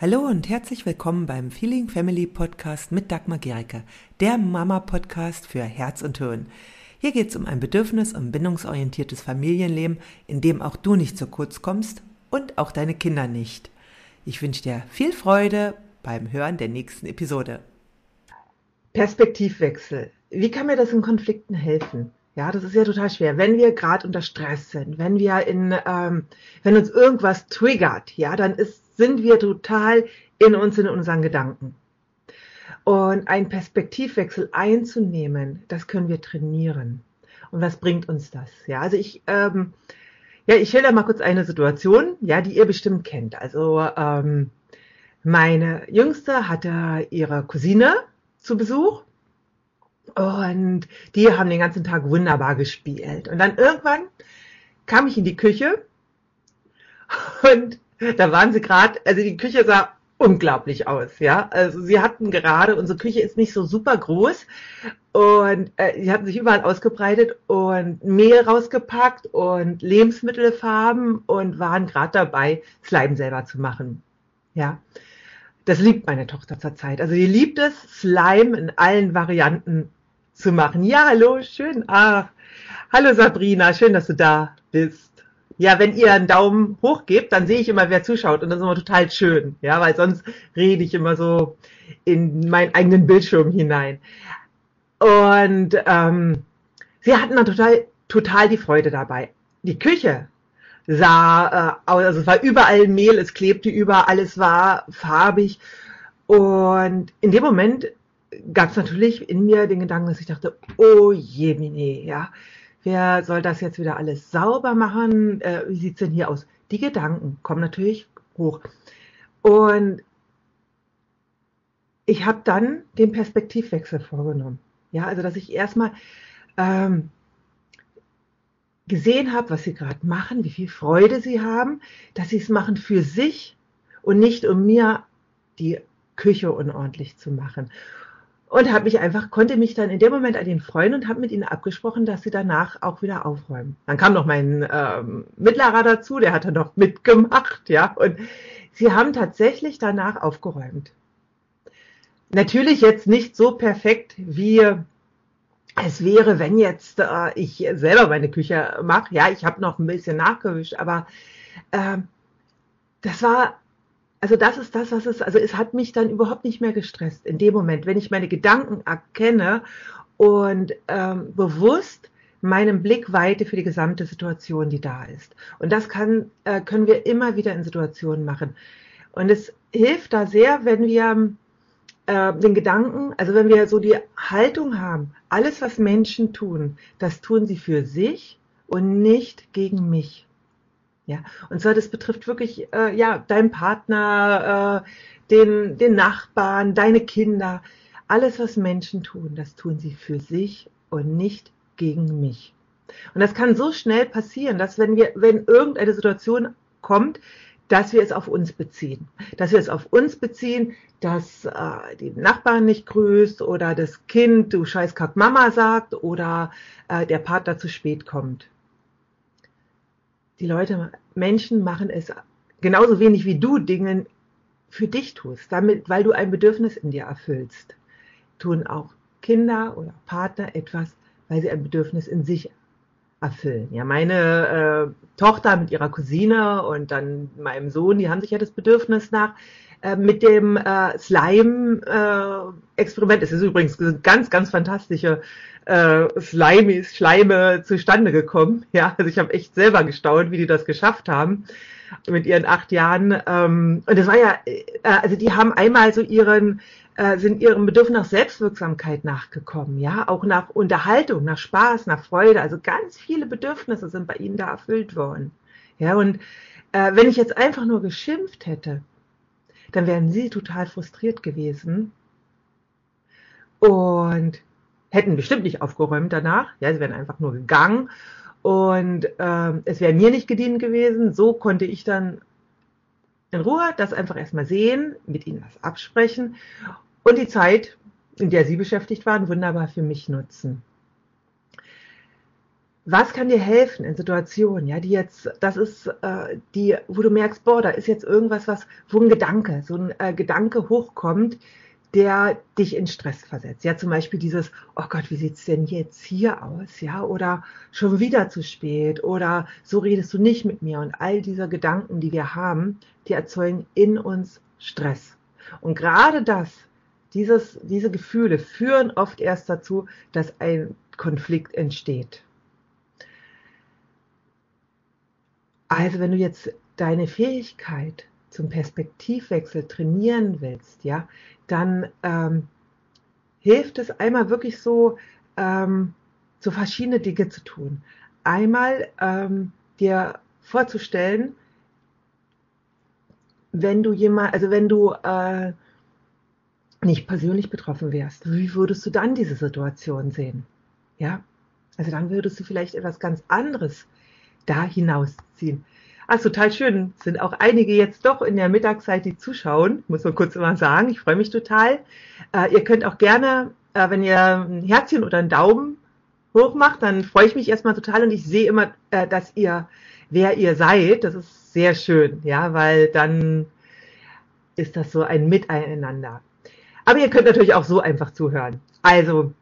Hallo und herzlich willkommen beim Feeling Family Podcast mit Dagmar Gericke, der Mama-Podcast für Herz und Hirn. Hier geht es um ein bedürfnis- und bindungsorientiertes Familienleben, in dem auch du nicht zu kurz kommst und auch deine Kinder nicht. Ich wünsche dir viel Freude beim Hören der nächsten Episode. Perspektivwechsel. Wie kann mir das in Konflikten helfen? Ja, das ist ja total schwer. Wenn wir gerade unter Stress sind, wenn wir in, ähm, wenn uns irgendwas triggert, ja, dann ist sind wir total in uns, in unseren Gedanken. Und einen Perspektivwechsel einzunehmen, das können wir trainieren. Und was bringt uns das? Ja, also ich, ähm, ja, ich schilder mal kurz eine Situation, ja, die ihr bestimmt kennt. Also ähm, meine Jüngste hatte ihre Cousine zu Besuch und die haben den ganzen Tag wunderbar gespielt. Und dann irgendwann kam ich in die Küche und da waren sie gerade, also die Küche sah unglaublich aus, ja. Also sie hatten gerade, unsere Küche ist nicht so super groß und äh, sie hatten sich überall ausgebreitet und Mehl rausgepackt und Lebensmittelfarben und waren gerade dabei, Slime selber zu machen, ja. Das liebt meine Tochter zurzeit. Also sie liebt es, Slime in allen Varianten zu machen. Ja, hallo, schön. Ach, hallo Sabrina, schön, dass du da bist. Ja, wenn ihr einen Daumen hoch gebt, dann sehe ich immer, wer zuschaut und das ist immer total schön. Ja, weil sonst rede ich immer so in meinen eigenen Bildschirm hinein. Und ähm, sie hatten dann total, total die Freude dabei. Die Küche sah äh, aus, also es war überall Mehl, es klebte überall, es war farbig. Und in dem Moment gab es natürlich in mir den Gedanken, dass ich dachte, oh je, Mine, ja, Wer soll das jetzt wieder alles sauber machen? Äh, wie sieht's denn hier aus? Die Gedanken kommen natürlich hoch. Und ich habe dann den Perspektivwechsel vorgenommen. Ja, also dass ich erstmal ähm, gesehen habe, was sie gerade machen, wie viel Freude sie haben, dass sie es machen für sich und nicht um mir die Küche unordentlich zu machen und habe mich einfach konnte mich dann in dem Moment an ihn freuen und habe mit ihnen abgesprochen, dass sie danach auch wieder aufräumen. Dann kam noch mein ähm, Mittlerer dazu, der hat dann noch mitgemacht, ja, und sie haben tatsächlich danach aufgeräumt. Natürlich jetzt nicht so perfekt wie es wäre, wenn jetzt äh, ich selber meine Küche mache. Ja, ich habe noch ein bisschen nachgewischt, aber äh, das war also das ist das, was es, also es hat mich dann überhaupt nicht mehr gestresst in dem Moment, wenn ich meine Gedanken erkenne und ähm, bewusst meinen Blick weite für die gesamte Situation, die da ist. Und das kann, äh, können wir immer wieder in Situationen machen. Und es hilft da sehr, wenn wir äh, den Gedanken, also wenn wir so die Haltung haben, alles, was Menschen tun, das tun sie für sich und nicht gegen mich. Ja, und zwar das betrifft wirklich äh, ja deinen Partner, äh, den den Nachbarn, deine Kinder, alles was Menschen tun, das tun sie für sich und nicht gegen mich. Und das kann so schnell passieren, dass wenn wir wenn irgendeine Situation kommt, dass wir es auf uns beziehen, dass wir es auf uns beziehen, dass äh, die Nachbarn nicht grüßt oder das Kind du Scheißkack Mama sagt oder äh, der Partner zu spät kommt die Leute, Menschen machen es genauso wenig wie du Dinge für dich tust, damit, weil du ein Bedürfnis in dir erfüllst. Tun auch Kinder oder Partner etwas, weil sie ein Bedürfnis in sich erfüllen. Ja, meine äh, Tochter mit ihrer Cousine und dann meinem Sohn, die haben sich ja das Bedürfnis nach äh, mit dem äh, Slime-Experiment. Äh, es ist übrigens ganz, ganz fantastische äh, Slime, Schleime zustande gekommen. Ja, also ich habe echt selber gestaunt, wie die das geschafft haben mit ihren acht Jahren. Ähm, und das war ja, äh, also die haben einmal so ihren äh, sind ihrem Bedürfnis nach Selbstwirksamkeit nachgekommen, ja, auch nach Unterhaltung, nach Spaß, nach Freude. Also ganz viele Bedürfnisse sind bei ihnen da erfüllt worden. Ja, und äh, wenn ich jetzt einfach nur geschimpft hätte, dann wären sie total frustriert gewesen und hätten bestimmt nicht aufgeräumt danach. Ja, sie wären einfach nur gegangen und äh, es wäre mir nicht gedient gewesen. So konnte ich dann in Ruhe das einfach erstmal sehen, mit ihnen was absprechen und die Zeit, in der sie beschäftigt waren, wunderbar für mich nutzen. Was kann dir helfen in Situationen, ja, die jetzt, das ist äh, die, wo du merkst, boah, da ist jetzt irgendwas, was, wo ein Gedanke, so ein äh, Gedanke hochkommt, der dich in Stress versetzt. Ja, zum Beispiel dieses, oh Gott, wie sieht's denn jetzt hier aus? Ja, oder schon wieder zu spät oder so redest du nicht mit mir. Und all diese Gedanken, die wir haben, die erzeugen in uns Stress. Und gerade das, dieses, diese Gefühle führen oft erst dazu, dass ein Konflikt entsteht. Also wenn du jetzt deine Fähigkeit zum Perspektivwechsel trainieren willst, ja, dann ähm, hilft es einmal wirklich so, ähm, so verschiedene Dinge zu tun. Einmal ähm, dir vorzustellen, wenn du jemand, also wenn du äh, nicht persönlich betroffen wärst, wie würdest du dann diese Situation sehen? Ja, also dann würdest du vielleicht etwas ganz anderes da hinausziehen. Ach, total schön. Sind auch einige jetzt doch in der Mittagszeit, die zuschauen. Muss man kurz immer sagen. Ich freue mich total. Äh, ihr könnt auch gerne, äh, wenn ihr ein Herzchen oder einen Daumen hoch macht, dann freue ich mich erstmal total und ich sehe immer, äh, dass ihr, wer ihr seid. Das ist sehr schön, ja, weil dann ist das so ein Miteinander. Aber ihr könnt natürlich auch so einfach zuhören. Also,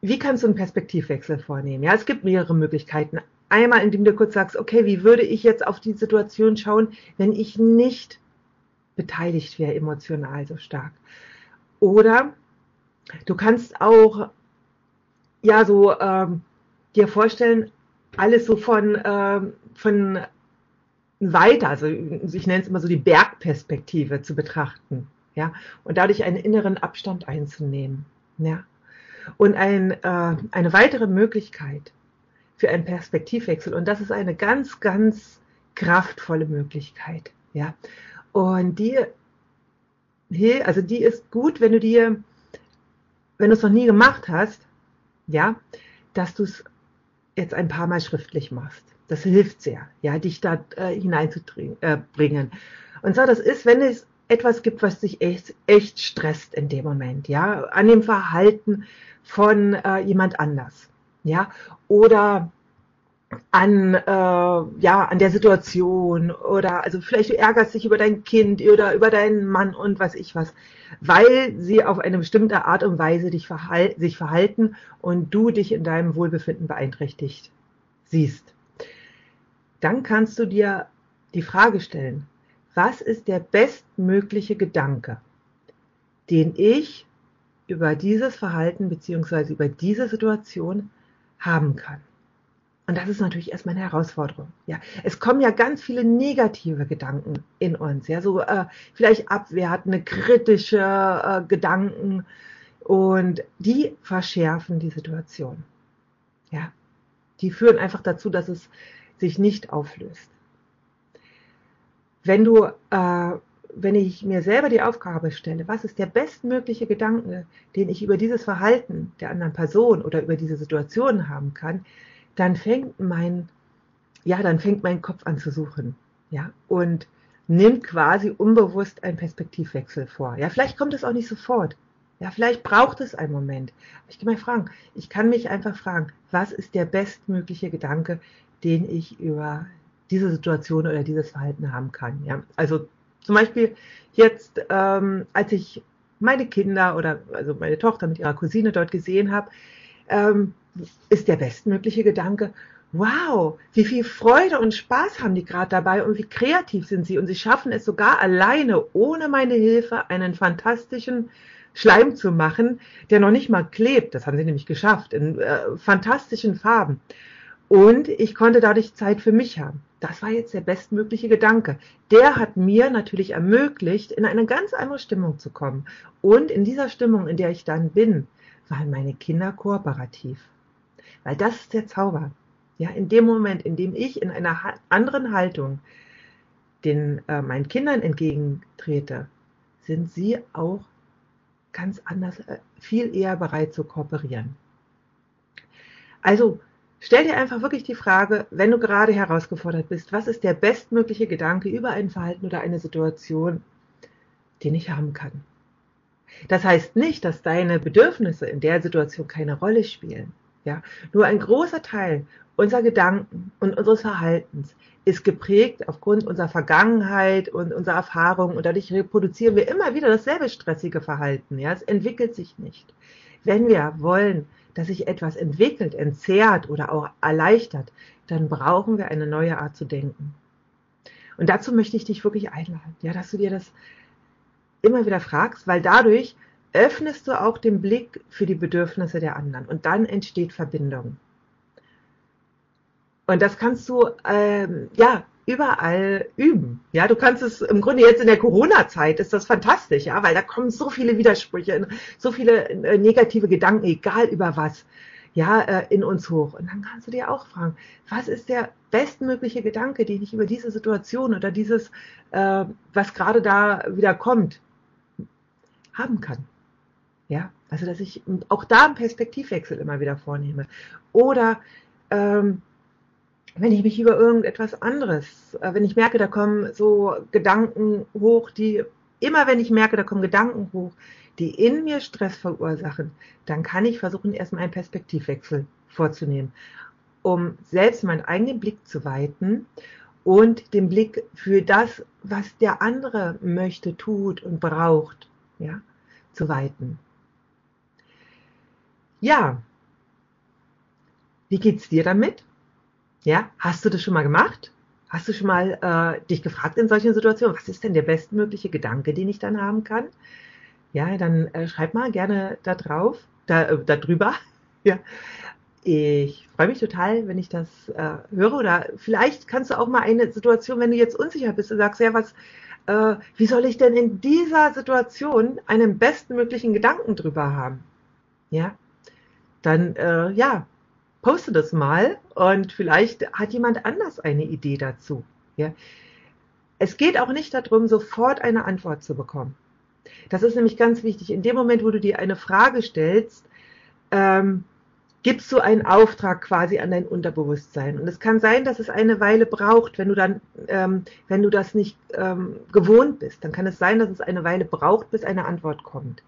wie kannst du einen Perspektivwechsel vornehmen? Ja, es gibt mehrere Möglichkeiten. Einmal, indem du kurz sagst, okay, wie würde ich jetzt auf die Situation schauen, wenn ich nicht beteiligt wäre emotional so stark? Oder du kannst auch ja so ähm, dir vorstellen, alles so von ähm, von weiter, also ich nenne es immer so die Bergperspektive zu betrachten, ja, und dadurch einen inneren Abstand einzunehmen, ja. Und ein, äh, eine weitere Möglichkeit für einen Perspektivwechsel. Und das ist eine ganz, ganz kraftvolle Möglichkeit. Ja. Und die, also die ist gut, wenn du dir, wenn du es noch nie gemacht hast, ja, dass du es jetzt ein paar Mal schriftlich machst. Das hilft sehr, ja, dich da äh, hineinzubringen. Äh, und zwar, das ist, wenn es etwas gibt, was dich echt, echt stresst in dem Moment, ja, an dem Verhalten von äh, jemand anders ja, oder an, äh, ja, an der Situation oder also vielleicht du ärgerst dich über dein Kind oder über deinen Mann und was ich was, weil sie auf eine bestimmte Art und Weise dich verhal sich verhalten und du dich in deinem Wohlbefinden beeinträchtigt siehst. Dann kannst du dir die Frage stellen, was ist der bestmögliche Gedanke, den ich über dieses Verhalten beziehungsweise über diese Situation haben kann. Und das ist natürlich erstmal eine Herausforderung. Ja, es kommen ja ganz viele negative Gedanken in uns, ja, so äh, vielleicht abwertende, kritische äh, Gedanken und die verschärfen die Situation. Ja, die führen einfach dazu, dass es sich nicht auflöst. Wenn du, äh, wenn ich mir selber die Aufgabe stelle, was ist der bestmögliche Gedanke, den ich über dieses Verhalten der anderen Person oder über diese Situation haben kann, dann fängt mein, ja, dann fängt mein Kopf an zu suchen, ja, und nimmt quasi unbewusst einen Perspektivwechsel vor. Ja, vielleicht kommt es auch nicht sofort. Ja, vielleicht braucht es einen Moment. Ich kann mal fragen, ich kann mich einfach fragen, was ist der bestmögliche Gedanke, den ich über diese Situation oder dieses Verhalten haben kann. Ja, also zum Beispiel jetzt, ähm, als ich meine Kinder oder also meine Tochter mit ihrer Cousine dort gesehen habe, ähm, ist der bestmögliche Gedanke, wow, wie viel Freude und Spaß haben die gerade dabei und wie kreativ sind sie und sie schaffen es sogar alleine, ohne meine Hilfe, einen fantastischen Schleim zu machen, der noch nicht mal klebt. Das haben sie nämlich geschafft, in äh, fantastischen Farben. Und ich konnte dadurch Zeit für mich haben. Das war jetzt der bestmögliche Gedanke. Der hat mir natürlich ermöglicht, in eine ganz andere Stimmung zu kommen. Und in dieser Stimmung, in der ich dann bin, waren meine Kinder kooperativ. Weil das ist der Zauber. Ja, in dem Moment, in dem ich in einer anderen Haltung den äh, meinen Kindern entgegentrete, sind sie auch ganz anders, äh, viel eher bereit zu kooperieren. Also stell dir einfach wirklich die Frage, wenn du gerade herausgefordert bist, was ist der bestmögliche Gedanke über ein Verhalten oder eine Situation, den ich haben kann? Das heißt nicht, dass deine Bedürfnisse in der Situation keine Rolle spielen. Ja, nur ein großer Teil unserer Gedanken und unseres Verhaltens ist geprägt aufgrund unserer Vergangenheit und unserer Erfahrungen und dadurch reproduzieren wir immer wieder dasselbe stressige Verhalten. Ja, es entwickelt sich nicht. Wenn wir wollen, dass sich etwas entwickelt, entzerrt oder auch erleichtert, dann brauchen wir eine neue Art zu denken. Und dazu möchte ich dich wirklich einladen, ja, dass du dir das immer wieder fragst, weil dadurch öffnest du auch den Blick für die Bedürfnisse der anderen und dann entsteht Verbindung. Und das kannst du ähm, ja überall üben. Ja, du kannst es im Grunde jetzt in der Corona-Zeit ist das fantastisch, ja, weil da kommen so viele Widersprüche, so viele äh, negative Gedanken, egal über was, ja, äh, in uns hoch. Und dann kannst du dir auch fragen, was ist der bestmögliche Gedanke, den ich über diese Situation oder dieses, äh, was gerade da wieder kommt, haben kann. Ja, also dass ich auch da einen Perspektivwechsel immer wieder vornehme. Oder ähm, wenn ich mich über irgendetwas anderes, äh, wenn ich merke, da kommen so Gedanken hoch, die immer wenn ich merke, da kommen Gedanken hoch, die in mir Stress verursachen, dann kann ich versuchen, erstmal einen Perspektivwechsel vorzunehmen, um selbst meinen eigenen Blick zu weiten und den Blick für das, was der andere möchte, tut und braucht, ja, zu weiten. Ja, wie geht's dir damit? Ja, hast du das schon mal gemacht? Hast du schon mal äh, dich gefragt in solchen Situationen, was ist denn der bestmögliche Gedanke, den ich dann haben kann? Ja, dann äh, schreib mal gerne da drauf, da, äh, da drüber. ja. Ich freue mich total, wenn ich das äh, höre. Oder vielleicht kannst du auch mal eine Situation, wenn du jetzt unsicher bist und sagst, ja, was, äh, wie soll ich denn in dieser Situation einen bestmöglichen Gedanken drüber haben? Ja, dann äh, ja, poste das mal und vielleicht hat jemand anders eine Idee dazu. Ja. Es geht auch nicht darum, sofort eine Antwort zu bekommen. Das ist nämlich ganz wichtig. In dem Moment, wo du dir eine Frage stellst, ähm, gibst du einen Auftrag quasi an dein Unterbewusstsein. Und es kann sein, dass es eine Weile braucht, wenn du dann, ähm, wenn du das nicht ähm, gewohnt bist, dann kann es sein, dass es eine Weile braucht, bis eine Antwort kommt.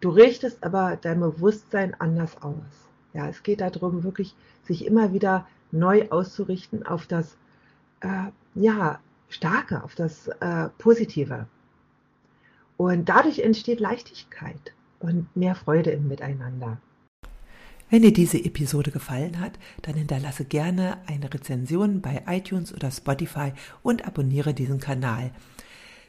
Du richtest aber dein Bewusstsein anders aus. Ja, es geht darum, wirklich sich immer wieder neu auszurichten auf das, äh, ja, Starke, auf das äh, Positive. Und dadurch entsteht Leichtigkeit und mehr Freude im Miteinander. Wenn dir diese Episode gefallen hat, dann hinterlasse gerne eine Rezension bei iTunes oder Spotify und abonniere diesen Kanal.